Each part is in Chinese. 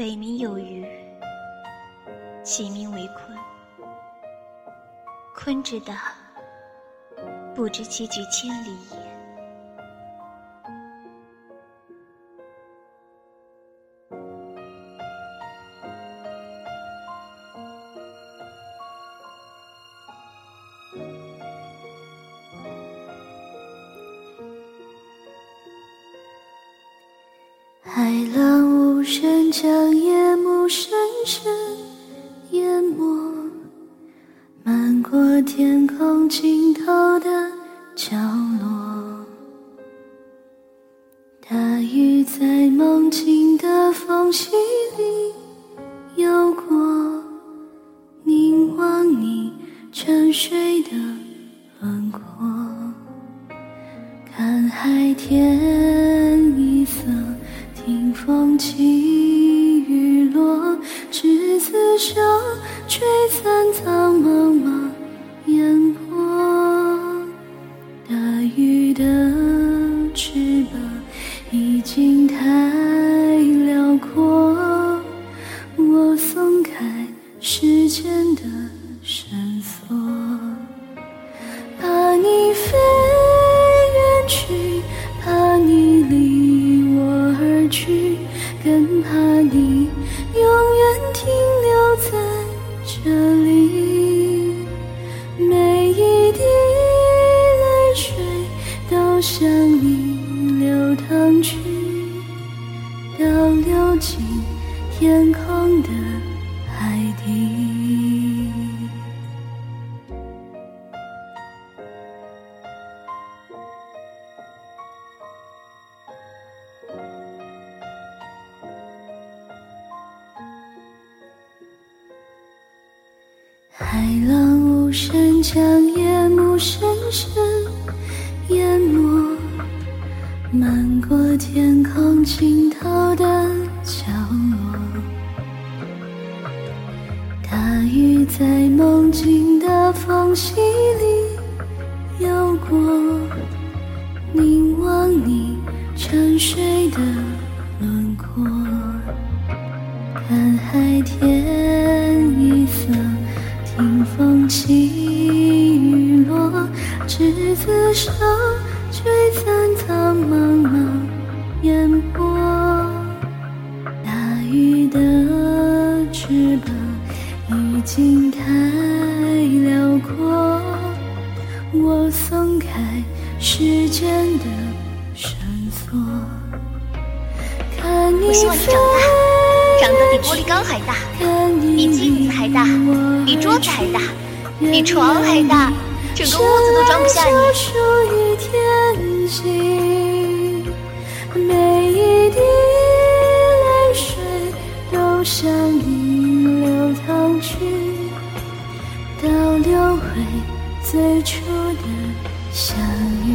北冥有鱼，其名为鲲。鲲之大，不知其几千里也。海浪，将夜幕深深淹没，漫过天空尽头的角落。大鱼在梦境的缝隙里游过，凝望你沉睡的轮廓，看海天一色。听风起落，执子手，吹散苍茫茫烟波。大鱼的翅膀已经太辽阔，我松开时间的绳更怕你永远停留在这里。每一滴泪水都向你流淌去，倒流进天空的海浪无声，将夜幕深深淹没，漫过天空尽头的角落。大鱼在梦境的缝隙里游过，凝望你沉睡的此生，吹散苍茫茫烟波。大鱼的翅膀已经太辽阔，我松开时间的绳索，看你我希望你长大，长得比玻璃缸还大，比镜子还大，比桌子还大，比床还大，整个屋子都装不下你。属于天际，每一滴泪水都向你流淌去，倒流回最初的相遇。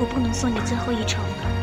我不能送你最后一程了。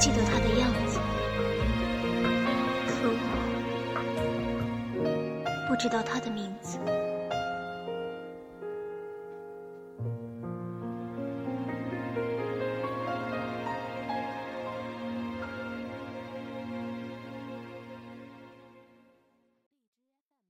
记得他的样子，可我不知道他的名字。